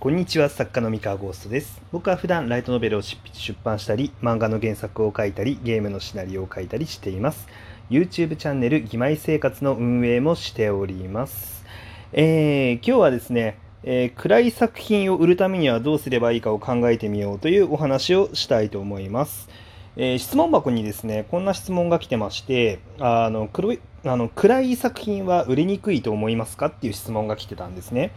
こんにちは作家の三河ゴーストです。僕は普段ライトノベルを執筆出版したり漫画の原作を書いたりゲームのシナリオを書いたりしています。YouTube チャンネル「義妹生活」の運営もしております。えー、今日はですねえー、暗い作品を売るためにはどうすればいいかを考えてみようというお話をしたいと思います。えー、質問箱にですね、こんな質問が来てまして、あの黒いあの暗い作品は売れにくいと思いますかっていう質問が来てたんですね。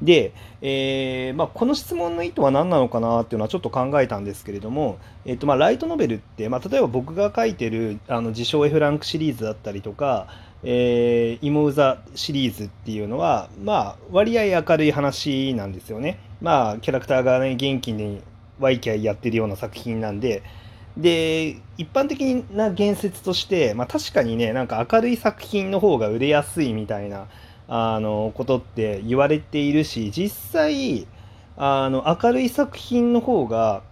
で、えー、まあ、この質問の意図は何なのかなっていうのはちょっと考えたんですけれども、えーとまあ、ライトノベルって、まあ、例えば僕が書いてるあの自称 F ランクシリーズだったりとか、えー、イモウザシリーズっていうのは、まあ、割合明るい話なんですよね。まあ、キャラクターがね、元気にワイキャイやってるような作品なんで、で、一般的な言説として、まあ確かにね、なんか明るい作品の方が売れやすいみたいな、あの、ことって言われているし、実際、あの、明るい作品の方が、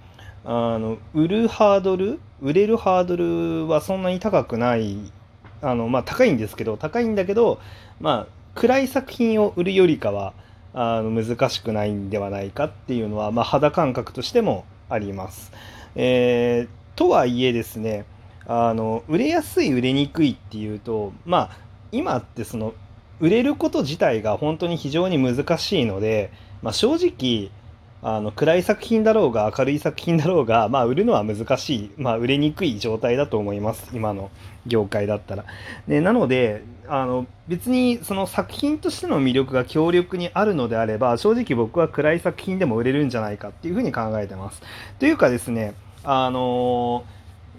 あの、売るハードル、売れるハードルはそんなに高くない、あの、まあ高いんですけど、高いんだけど、まあ、暗い作品を売るよりかは、あの難しくないんではないかっていうのは、まあ、肌感覚としてもあります。えーとはいえですねあの売れやすい売れにくいっていうとまあ今ってその売れること自体が本当に非常に難しいので、まあ、正直あの暗い作品だろうが明るい作品だろうが、まあ、売るのは難しい、まあ、売れにくい状態だと思います今の業界だったら。でなのであの別にその作品としての魅力が強力にあるのであれば正直僕は暗い作品でも売れるんじゃないかっていうふうに考えてます。というかですねあの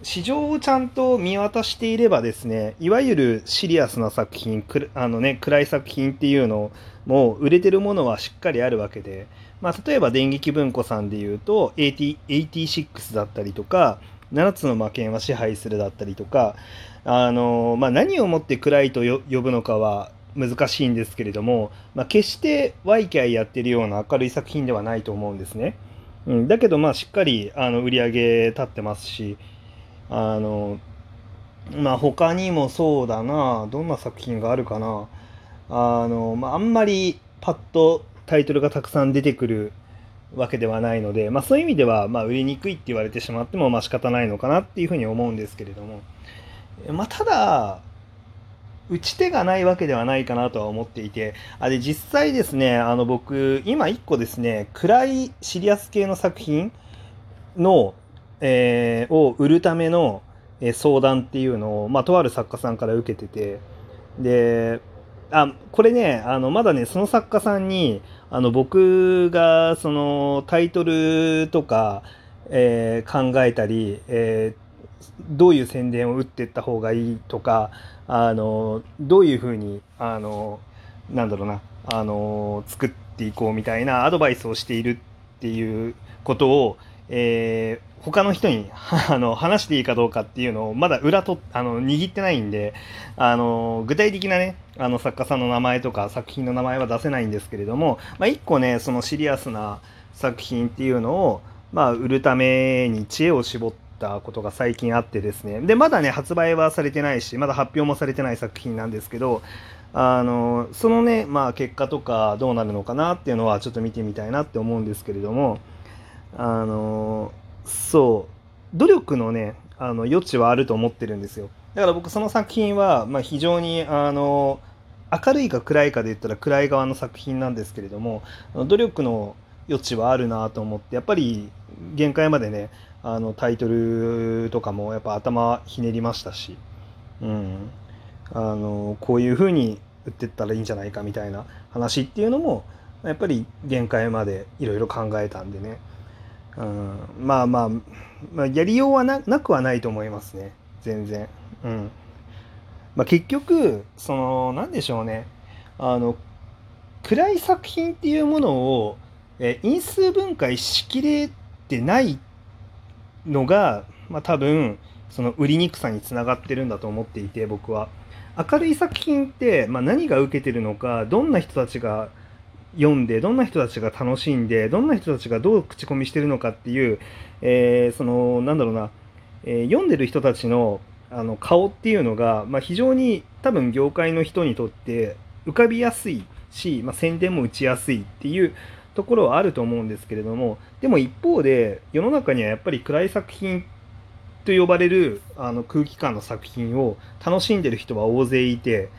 市場をちゃんと見渡していればですねいわゆるシリアスな作品あの、ね、暗い作品っていうのも売れてるものはしっかりあるわけで、まあ、例えば電撃文庫さんでいうと AT 86だったりとか7つの魔剣は支配するだったりとかあの、まあ、何をもって暗いと呼ぶのかは難しいんですけれども、まあ、決してワイキャイやってるような明るい作品ではないと思うんですね。うん、だけどまあしっかりあの売り上げ立ってますしあのまあ他にもそうだなどんな作品があるかな。あの、まあ、あんまりパッとタイトルがたくさん出てくるわけではないので、まあ、そういう意味では、まあ、売りにくいって言われてしまっても、まあ、仕方ないのかなっていうふうに思うんですけれども、まあ、ただ打ち手がないわけではないかなとは思っていて、あれ実際ですね、あの僕、今1個ですね、暗いシリアス系の作品の、えー、を売るための、えー、相談っていうのを、まあ、とある作家さんから受けてて、で、あ、これね、あの、まだね、その作家さんに、あの、僕が、その、タイトルとか、えー、考えたり、えどういう宣伝を打っていった方がいいとか、あのどういうふうにあのなんだろうなあの作っていこうみたいなアドバイスをしているっていうことを、えー、他の人に あの話していいかどうかっていうのをまだ裏とあの握ってないんであの具体的なねあの作家さんの名前とか作品の名前は出せないんですけれども、まあ、一個ねそのシリアスな作品っていうのを、まあ、売るために知恵を絞ってたことが最近あってですね。でまだね発売はされてないしまだ発表もされてない作品なんですけどあのそのねまあ結果とかどうなるのかなっていうのはちょっと見てみたいなって思うんですけれどもあのそう。努力のねあの余地はあると思ってるんですよ。だから僕その作品は、まあ、非常にあの明るいか暗いかで言ったら暗い側の作品なんですけれども努力の余地はあるなと思ってやっぱり限界までねあのタイトルとかもやっぱ頭ひねりましたし、うん、あのこういう風に売ってったらいいんじゃないかみたいな話っていうのもやっぱり限界までいろいろ考えたんでね、うん、まあまあ、まあ、やりようはなくはないと思いますね。全然。うん。まあ、結局その何でしょうね。あの暗い作品っていうものをえ因数分解しきれてないってのが、まあ、多分その売りにくさにつながってるんだと思っていて僕は。明るい作品って、まあ、何が受けてるのかどんな人たちが読んでどんな人たちが楽しんでどんな人たちがどう口コミしてるのかっていう、えー、そのなんだろうな、えー、読んでる人たちのあの顔っていうのが、まあ、非常に多分業界の人にとって浮かびやすいし、まあ、宣伝も打ちやすいっていうところはあると思うんですけれどもでも一方で世の中にはやっぱり暗い作品と呼ばれるあの空気感の作品を楽しんでる人は大勢いて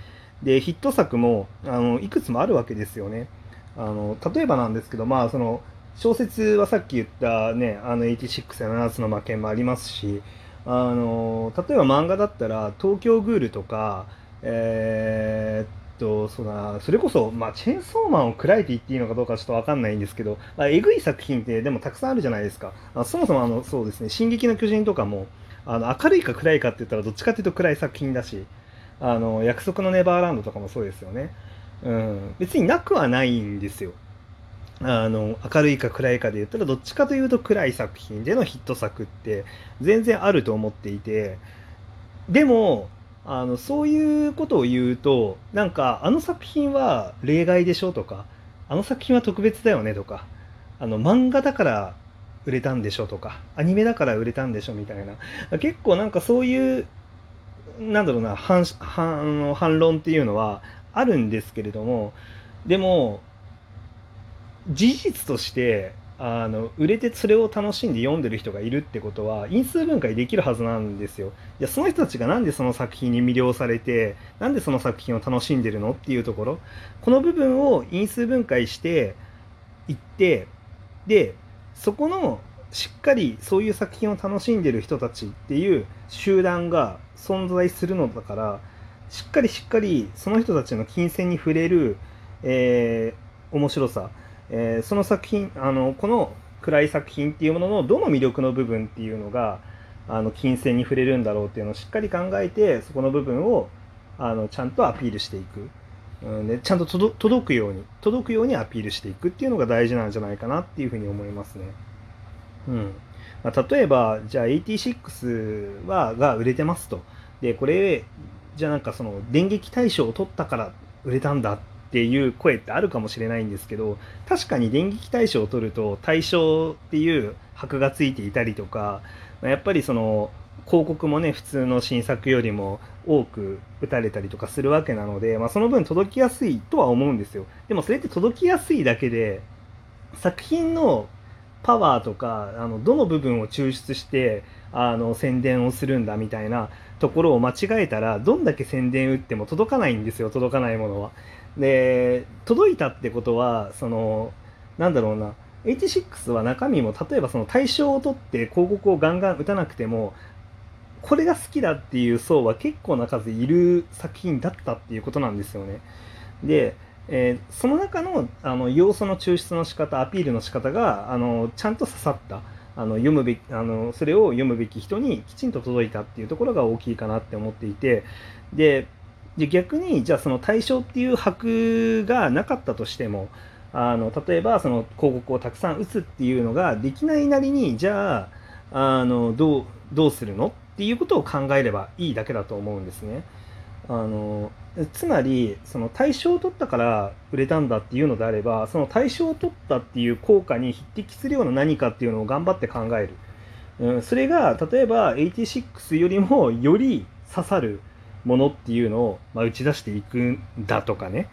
でヒット作もあのいくつもあるわけですよね。あの例えばなんですけどまあその小説はさっき言ったねあの86や7つの魔剣もありますしあの例えば漫画だったら「東京グール」とかえー、とそうだそれこそ、まあ、チェーンソーマンを暗いて言っていいのかどうかちょっと分かんないんですけど、まあ、えぐい作品ってでもたくさんあるじゃないですか。あそもそもあのそうですね「進撃の巨人」とかもあの明るいか暗いかって言ったらどっちかっていうと暗い作品だしあの約束のネバーランドとかもそうですよね、うん、別になくはないんですよ。あの明るいか暗いかで言ったらどっちかというと暗い作品でのヒット作って全然あると思っていてでもあのそういうことを言うとなんかあの作品は例外でしょとかあの作品は特別だよねとかあの漫画だから売れたんでしょとかアニメだから売れたんでしょみたいな結構なんかそういうなんだろうな反反反論っていうのはあるんですけれどもでも事実としてあの売れてそれを楽しんで読んでる人がいるってことは因数分解できるはずなんですよ。いやその人たちがなんでその作品に魅了されてなんでその作品を楽しんでるのっていうところ。この部分を因数分解していってでそこのしっかりそういう作品を楽しんでる人たちっていう集団が存在するのだからしっかりしっかりその人たちの金銭に触れる、えー、面白さ。えー、その作品あのこの暗い作品っていうもののどの魅力の部分っていうのがあの金銭に触れるんだろうっていうのをしっかり考えてそこの部分をあのちゃんとアピールしていく、うんでちゃんと届くように届くようにアピールしていくっていうのが大事なんじゃないかなっていうふうに思いますね。うん。まあ、例えばじゃあ86はが売れてますと。でこれじゃあなんかその電撃大賞を取ったから売れたんだっていう声ってあるかもしれないんですけど確かに電撃大賞を取ると大賞っていう箔がついていたりとかやっぱりその広告もね普通の新作よりも多く打たれたりとかするわけなので、まあ、その分届きやすいとは思うんですよでもそれって届きやすいだけで作品のパワーとかあのどの部分を抽出してあの宣伝をするんだみたいなところを間違えたらどんだけ宣伝打っても届かないんですよ届かないものは。で届いたってことはそのなんだろうな86は中身も例えばその対象を取って広告をガンガン打たなくてもこれが好きだっていう層は結構な数いる作品だったっていうことなんですよね。で、えー、その中のあの要素の抽出の仕方アピールの仕方があのちゃんと刺さったあの読むべきあのそれを読むべき人にきちんと届いたっていうところが大きいかなって思っていてでで逆にじゃあその対象っていう箔がなかったとしてもあの例えばその広告をたくさん打つっていうのができないなりにじゃああのどうどうするの？っていうことを考えればいいだけだと思うんですね。あのつまりその対象を取ったから売れたんだっていうのであればその対象を取ったっていう効果に匹敵するような何かっていうのを頑張って考える、うん、それが例えば86よりもより刺さるものっていうのを、まあ、打ち出していくんだとかね、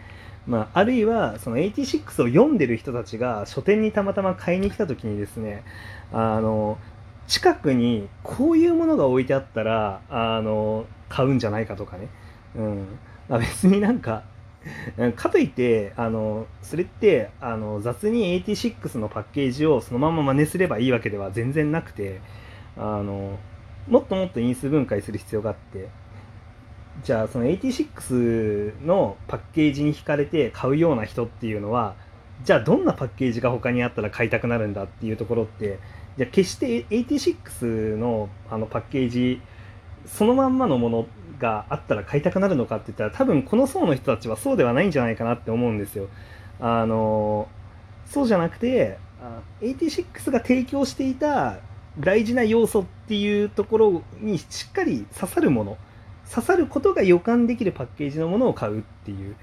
まあ、あるいはその86を読んでる人たちが書店にたまたま買いに来た時にですねあの近くにこういうものが置いてあったらあの買うんじゃないかとかね、うん。あ、別になんかかといってあのそれってあの雑に86のパッケージをそのまま真似すればいいわけでは全然なくてあのもっともっと因数分解する必要があってじゃあその86のパッケージに惹かれて買うような人っていうのはじゃあどんなパッケージが他にあったら買いたくなるんだっていうところってじゃあ決して86のあのパッケージそのまんまのものがあったら買いたくなるのかって言ったら多分この層の人たちはそうではないんじゃないかなって思うんですよ。あのそうじゃなくて86が提供していた大事な要素っていうところにしっかり刺さるもの刺さることが予感できるパッケージのものを買うっていう、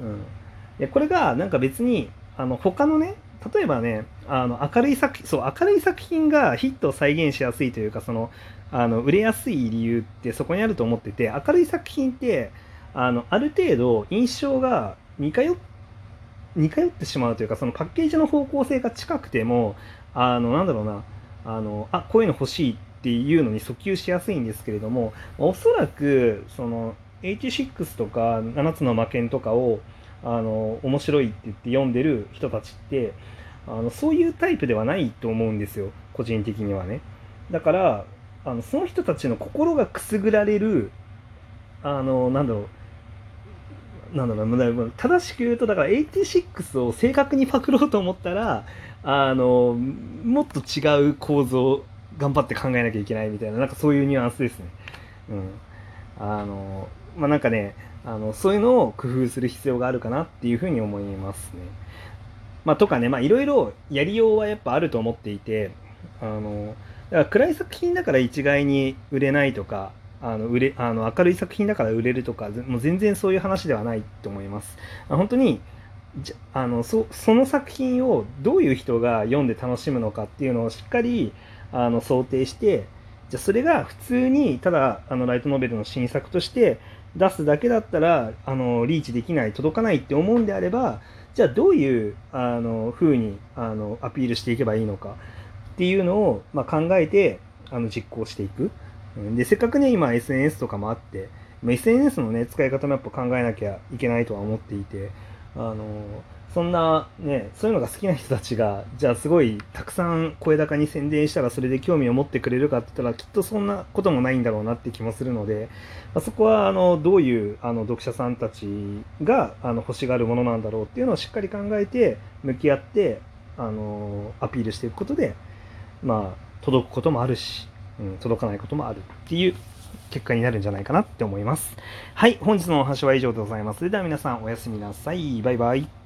うん、でこれがなんか別にあの他のね例えばねあの明るい作そう明るい作品がヒットを再現しやすいというかそのあの売れやすい理由ってそこにあると思ってて明るい作品ってあのある程度印象が似通っ似通ってしまうというかそのパッケージの方向性が近くてもあのなんだろうなあのあこういうの欲しいっていうのに訴求しやすいんですけれどもおそらくその86とか7つの魔剣とかをあの面白いって言って読んでる人たちってあのそういうタイプではないと思うんですよ個人的にはね。だからあのその人たちの心がくすぐられるあのなんだろうなんだろう正しく言うとだから86を正確にパクろうと思ったらあのもっと違う構造頑張って考えなきゃいけないみたいななんかそういうニュアンスですね。うん、あのまあなんかねあのそういうのを工夫する必要があるかなっていうふうに思いますね。まあ、とかねまいろいろやりようはやっぱあると思っていてあのだから暗い作品だから一概に売れないとかあの売れあの明るい作品だから売れるとかもう全然そういう話ではないと思います。本当にじあのそその作品をどういう人が読んで楽しむのかっていうのをしっかりあの想定してじゃそれが普通にただあのライトノベルの新作として出すだけだったらあのリーチできない届かないって思うんであればじゃあどういうあの風にあのアピールしていけばいいのかっていうのを、まあ、考えてあの実行していく。でせっかくね今 SNS とかもあって SNS のね使い方もやっぱ考えなきゃいけないとは思っていてあのそんなねそういうのが好きな人たちがじゃあすごいたくさん声高に宣伝したらそれで興味を持ってくれるかって言ったらきっとそんなこともないんだろうなって気もするので、まあ、そこはあのどういうあの読者さんたちがあの欲しがるものなんだろうっていうのをしっかり考えて向き合ってあのアピールしていくことでまあ届くこともあるし、うん、届かないこともあるっていう結果になるんじゃないかなって思います。はい、本日のお話は以上でございます。それでは皆さんおやすみなさい。バイバイ。